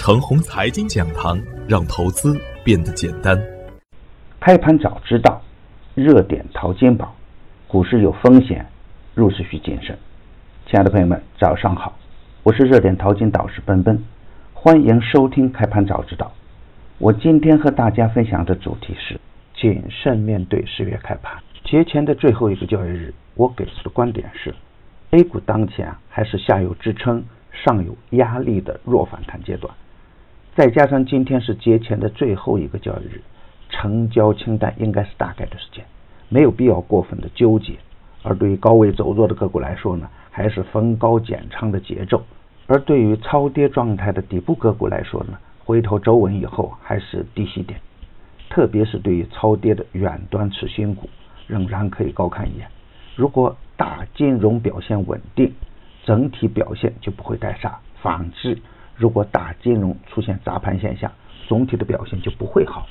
程红财经讲堂，让投资变得简单。开盘早知道，热点淘金宝，股市有风险，入市需谨慎。亲爱的朋友们，早上好，我是热点淘金导师奔奔，欢迎收听开盘早知道。我今天和大家分享的主题是谨慎面对十月开盘节前的最后一个交易日，我给出的观点是，A 股当前还是下有支撑。上有压力的弱反弹阶段，再加上今天是节前的最后一个交易日，成交清淡应该是大概的时间，没有必要过分的纠结。而对于高位走弱的个股来说呢，还是逢高减仓的节奏；而对于超跌状态的底部个股来说呢，回头走稳以后还是低吸点。特别是对于超跌的远端次新股，仍然可以高看一眼。如果大金融表现稳定。整体表现就不会太差。反之，如果大金融出现砸盘现象，总体的表现就不会好。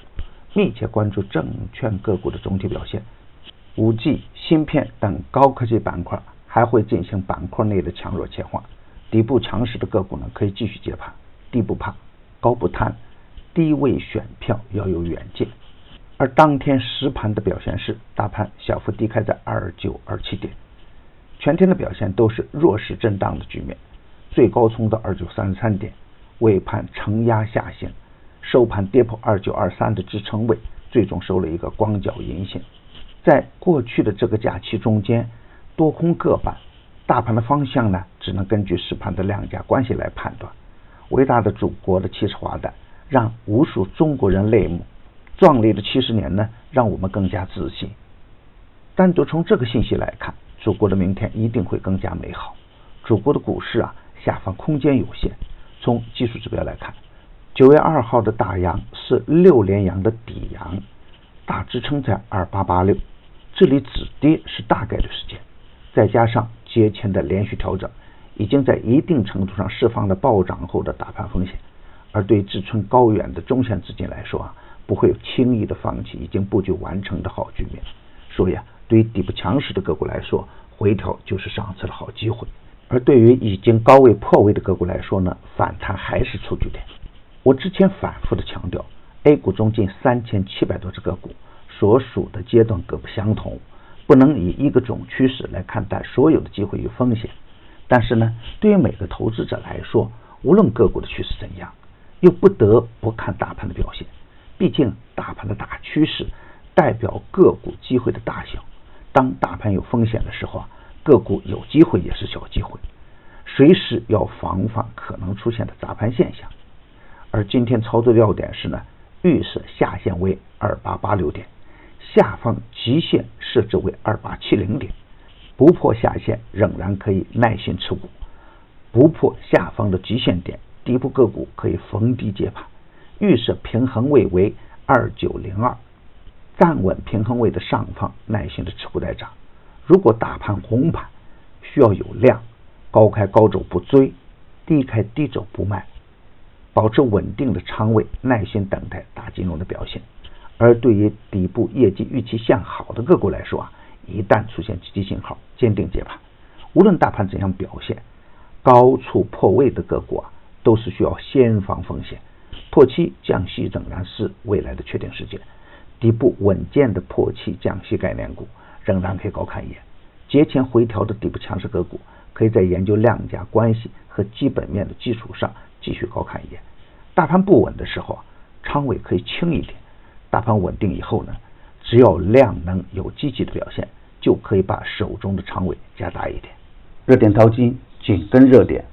密切关注证券个股的总体表现。五 G、芯片等高科技板块还会进行板块内的强弱切换。底部强势的个股呢，可以继续接盘。低不怕，高不贪，低位选票要有远见。而当天实盘的表现是，大盘小幅低开在二九二七点。全天的表现都是弱势震荡的局面，最高冲到二九三三点，尾盘承压下行，收盘跌破二九二三的支撑位，最终收了一个光脚阴线。在过去的这个假期中间，多空各半，大盘的方向呢，只能根据实盘的量价关系来判断。伟大的祖国的七十华诞，让无数中国人泪目；壮丽的七十年呢，让我们更加自信。单独从这个信息来看。祖国的明天一定会更加美好。祖国的股市啊，下方空间有限。从技术指标来看，九月二号的大阳是六连阳的底阳，大支撑在二八八六，这里止跌是大概率事件。再加上节前的连续调整，已经在一定程度上释放了暴涨后的大盘风险。而对志存高远的中线资金来说啊，不会轻易的放弃已经布局完成的好局面。所以啊。对于底部强势的个股来说，回调就是上次的好机会；而对于已经高位破位的个股来说呢，反弹还是出局点。我之前反复的强调，A 股中近三千七百多只个股所属的阶段各不相同，不能以一个总趋势来看待所有的机会与风险。但是呢，对于每个投资者来说，无论个股的趋势怎样，又不得不看大盘的表现。毕竟大盘的大趋势代表个股机会的大小。当大盘有风险的时候啊，个股有机会也是小机会，随时要防范可能出现的砸盘现象。而今天操作要点是呢，预设下限为二八八六点，下方极限设置为二八七零点，不破下限仍然可以耐心持股，不破下方的极限点，底部个股可以逢低接盘，预设平衡位为二九零二。站稳平衡位的上方，耐心的持股待涨。如果大盘红盘，需要有量，高开高走不追，低开低走不卖，保持稳定的仓位，耐心等待大金融的表现。而对于底部业绩预期向好的个股来说啊，一旦出现积极信号，坚定接盘。无论大盘怎样表现，高处破位的个股啊，都是需要先防风险。破期降息仍然是未来的确定事件。底部稳健的破七降息概念股仍然可以高看一眼，节前回调的底部强势个股，可以在研究量价关系和基本面的基础上继续高看一眼。大盘不稳的时候啊，仓位可以轻一点；大盘稳定以后呢，只要量能有积极的表现，就可以把手中的仓位加大一点。热点淘金紧跟热点，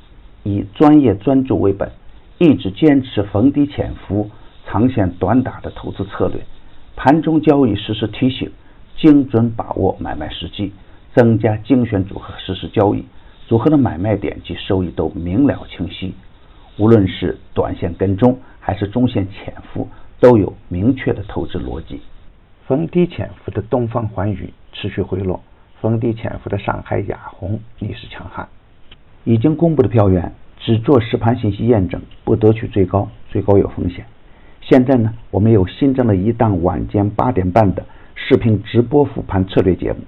以专业专注为本，一直坚持逢低潜伏、长线短打的投资策略。盘中交易实时提醒，精准把握买卖时机，增加精选组合实时交易，组合的买卖点及收益都明了清晰。无论是短线跟踪还是中线潜伏，都有明确的投资逻辑。逢低潜伏的东方环宇持续回落，逢低潜伏的上海亚虹逆势强悍。已经公布的票源只做实盘信息验证，不得取最高，最高有风险。现在呢，我们有新增了一档晚间八点半的视频直播复盘策略节目。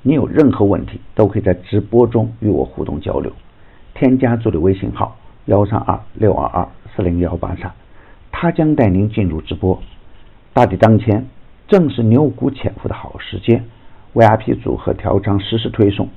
你有任何问题，都可以在直播中与我互动交流。添加助理微信号幺三二六二二四零幺八三，他将带您进入直播。大敌当前，正是牛股潜伏的好时间。VIP 组合调仓实时推送，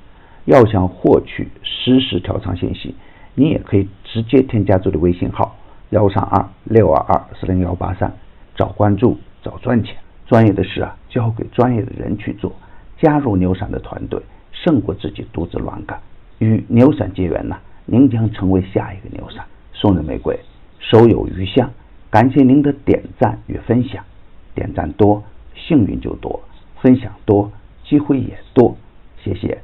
要想获取实时调仓信息，你也可以直接添加助理微信号幺三二六二二四零幺八三，早关注，早赚钱。专业的事啊，交给专业的人去做。加入牛散的团队，胜过自己独自乱干。与牛散结缘呢，您将成为下一个牛散。送人玫瑰，手有余香。感谢您的点赞与分享，点赞多，幸运就多；分享多。机会也多，谢谢。